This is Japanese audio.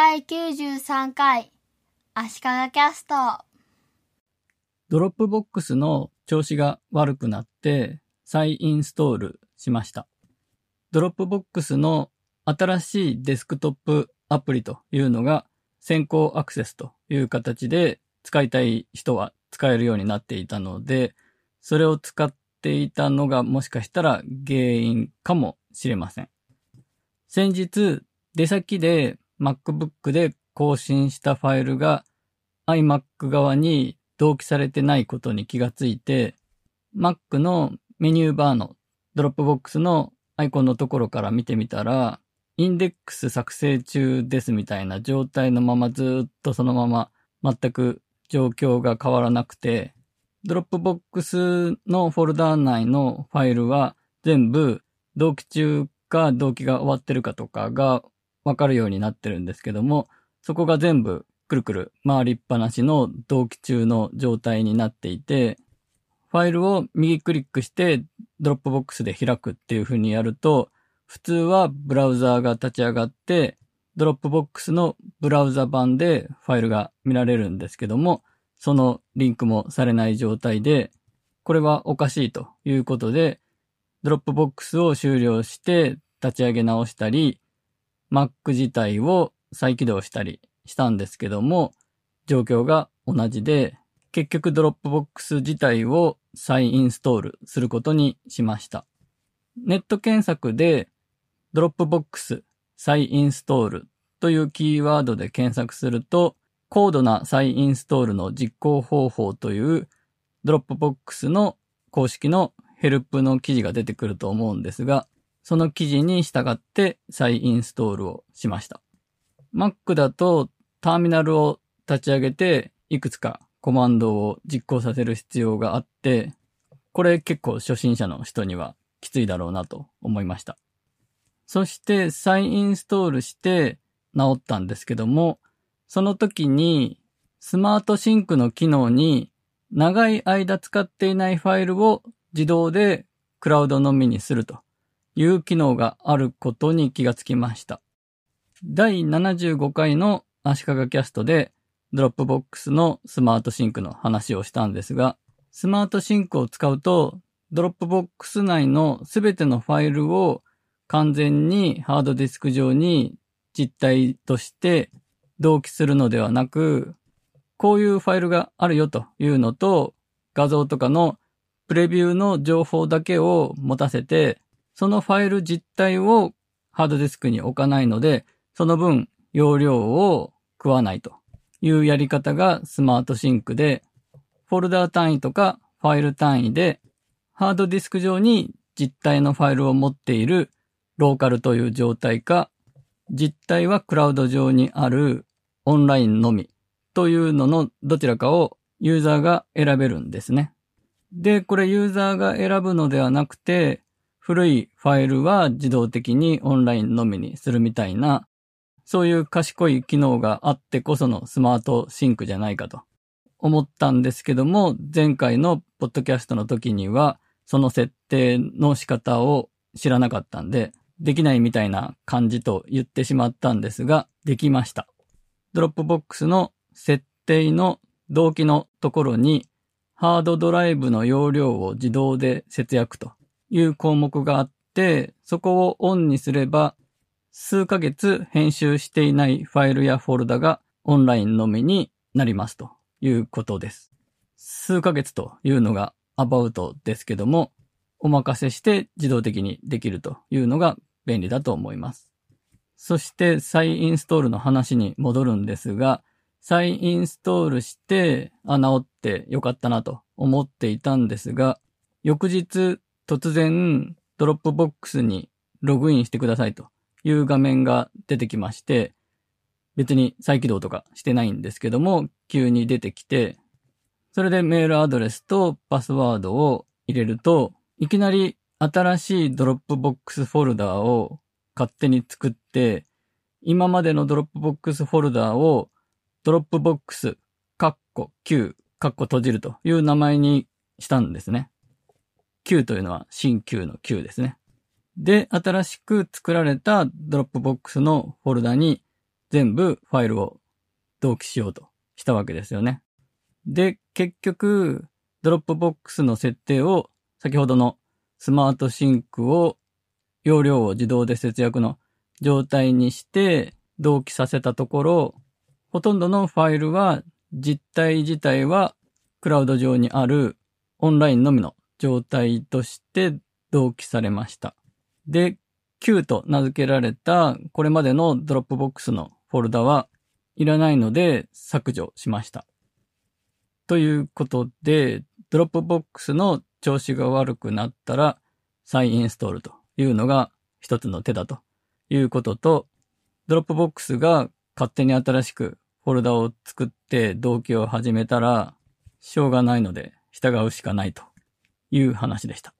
第93回足利キャストドロップボックスの調子が悪くなって再インストールしました。ドロップボックスの新しいデスクトップアプリというのが先行アクセスという形で使いたい人は使えるようになっていたので、それを使っていたのがもしかしたら原因かもしれません。先日、出先で MacBook で更新したファイルが iMac 側に同期されてないことに気がついて、Mac のメニューバーのドロップボックスのアイコンのところから見てみたら、インデックス作成中ですみたいな状態のままずっとそのまま全く状況が変わらなくて、ドロップボックスのフォルダー内のファイルは全部同期中か同期が終わってるかとかがわかるようになってるんですけども、そこが全部くるくる回りっぱなしの同期中の状態になっていて、ファイルを右クリックしてドロップボックスで開くっていう風にやると、普通はブラウザーが立ち上がって、ドロップボックスのブラウザ版でファイルが見られるんですけども、そのリンクもされない状態で、これはおかしいということで、 Dropbox を終了して立ち上げ直したり、Mac 自体を再起動したりしたんですけども、状況が同じで、結局 Dropbox 自体を再インストールすることにしました。ネット検索で Dropbox 再インストールというキーワードで検索すると、高度な再インストールの実行方法という Dropbox の公式のヘルプの記事が出てくると思うんですが、その記事に従って再インストールをしました。Mac だとターミナルを立ち上げていくつかコマンドを実行させる必要があって、これ結構初心者の人にはきついだろうなと思いました。そして再インストールして直ったんですけども、その時に Smart Sync の機能に長い間使っていないファイルを自動でクラウドのみにするという機能があることに気がつきました。第75回の足利キャストで Dropbox の Smart Sync の話をしたんですが、 Smart Sync を使うと、 Dropbox 内のすべてのファイルを完全にハードディスク上に実体として同期するのではなく、こういうファイルがあるよというのと、画像とかのプレビューの情報だけを持たせて、そのファイル実体をハードディスクに置かないので、その分容量を食わないというやり方がスマートシンクで、フォルダー単位とかファイル単位で、ハードディスク上に実体のファイルを持っているローカルという状態か、実体はクラウド上にあるオンラインのみというののどちらかをユーザーが選べるんですね。で、これユーザーが選ぶのではなくて、古いファイルは自動的にオンラインのみにするみたいな、そういう賢い機能があってこそのスマートシンクじゃないかと思ったんですけども、前回のポッドキャストの時には、その設定の仕方を知らなかったんで、できないみたいな感じと言ってしまったんですが、できました。 Dropbox の設定の同期のところに、ハードドライブの容量を自動で節約という項目があって、そこをオンにすれば、数ヶ月編集していないファイルやフォルダがオンラインのみになりますということです。数ヶ月というのがアバウトですけども、お任せして自動的にできるというのが便利だと思います。そして再インストールの話に戻るんですが、再インストールして、あ、直ってよかったなと思っていたんですが、翌日突然 Dropbox にログインしてくださいという画面が出てきまして、別に再起動とかしてないんですけども、急に出てきて、それでメールアドレスとパスワードを入れると、いきなり新しい Dropbox フォルダーを勝手に作って、今までのドロップボックスフォルダーをドロップボックス、カッコ Q、カッコ閉じるという名前にしたんですね。旧というのは新 旧の 旧ですね。で、新しく作られた Dropbox のフォルダに全部ファイルを同期しようとしたわけですよね。で、結局、 Dropbox の設定を先ほどの Smart Sync を容量を自動で節約の状態にして同期させたところ、ほとんどのファイルは実体自体はクラウド上にあるオンラインのみの状態として同期されました。で、Q と名付けられたこれまでのドロップボックスのフォルダはいらないので削除しました。ということで、 Dropbox の調子が悪くなったら再インストールというのが一つの手だということと、 Dropbox が勝手に新しくフォルダを作って同期を始めたら、しょうがないので従うしかないという話でした。